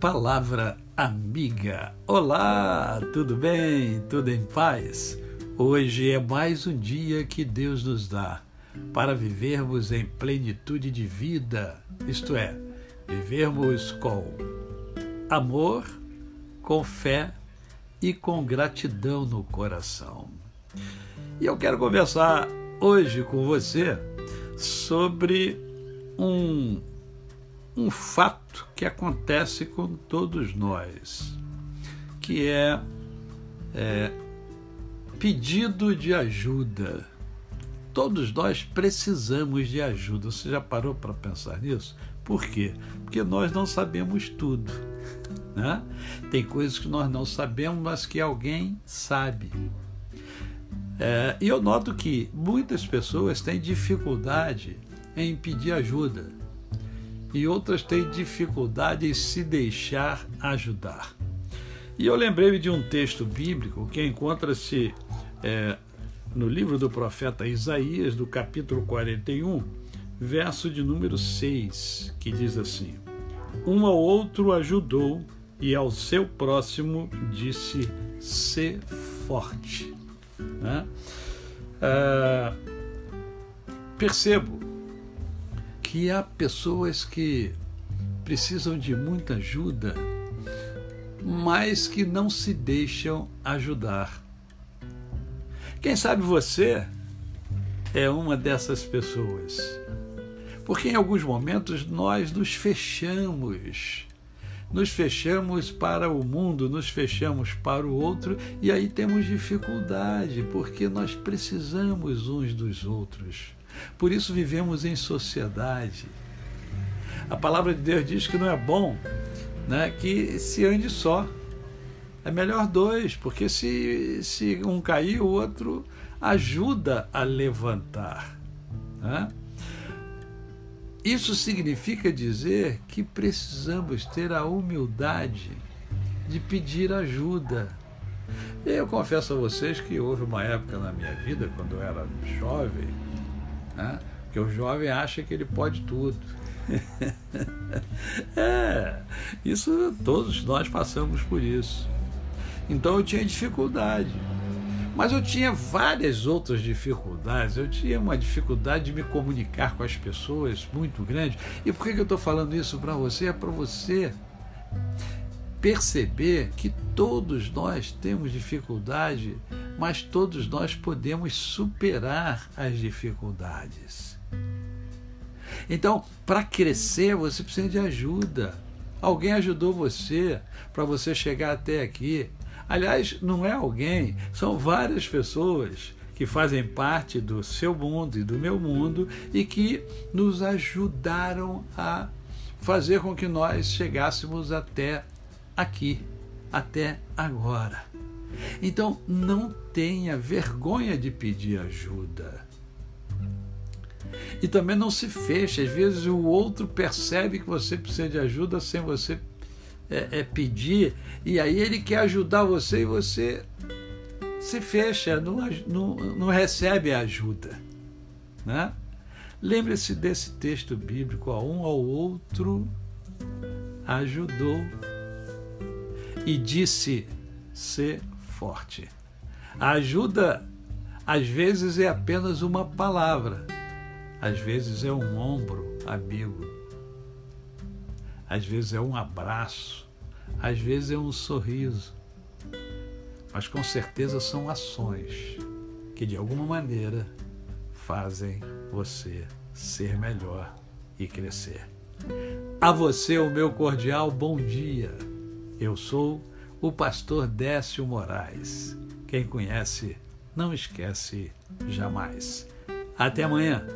Palavra Amiga. Olá, tudo bem? Tudo em paz? Hoje é mais um dia que Deus nos dá para vivermos em plenitude de vida, isto é, vivermos com amor, com fé e com gratidão no coração. E eu quero conversar hoje com você sobre um, um fato que acontece com todos nós, que é, é pedido de ajuda. Todos nós precisamos de ajuda. Você já parou para pensar nisso? Por quê? Porque nós não sabemos tudo. Né? Tem coisas que nós não sabemos, mas que alguém sabe. É, e eu noto que muitas pessoas têm dificuldade em pedir ajuda e outras têm dificuldade em se deixar ajudar. E eu lembrei-me de um texto bíblico que encontra-se é, no livro do profeta Isaías, do capítulo 41, verso de número 6, que diz assim: Um ao outro ajudou, e ao seu próximo disse: Sê forte. Né? Ah, percebo que há pessoas que precisam de muita ajuda, mas que não se deixam ajudar. Quem sabe você é uma dessas pessoas. Porque em alguns momentos nós nos fechamos nos fechamos para o mundo, nos fechamos para o outro e aí temos dificuldade, porque nós precisamos uns dos outros. Por isso vivemos em sociedade. A palavra de Deus diz que não é bom né, que se ande só. É melhor dois, porque se, se um cair, o outro ajuda a levantar. Né? Isso significa dizer que precisamos ter a humildade de pedir ajuda. Eu confesso a vocês que houve uma época na minha vida, quando eu era jovem, né, que o jovem acha que ele pode tudo. é, isso todos nós passamos por isso. Então eu tinha dificuldade. Mas eu tinha várias outras dificuldades. Eu tinha uma dificuldade de me comunicar com as pessoas muito grande. E por que eu estou falando isso para você? É para você perceber que todos nós temos dificuldade, mas todos nós podemos superar as dificuldades. Então, para crescer, você precisa de ajuda. Alguém ajudou você para você chegar até aqui. Aliás, não é alguém, são várias pessoas que fazem parte do seu mundo e do meu mundo e que nos ajudaram a fazer com que nós chegássemos até aqui, até agora. Então, não tenha vergonha de pedir ajuda. E também não se feche. Às vezes o outro percebe que você precisa de ajuda sem você é, é pedir, e aí ele quer ajudar você e você se fecha, não, não, não recebe ajuda. Né? Lembre-se desse texto bíblico: a um ao outro ajudou e disse: ser forte. A ajuda, às vezes, é apenas uma palavra, às vezes é um ombro amigo às vezes é um abraço, às vezes é um sorriso, mas com certeza são ações que de alguma maneira fazem você ser melhor e crescer. A você o meu cordial bom dia. Eu sou o pastor Décio Moraes. Quem conhece, não esquece jamais. Até amanhã.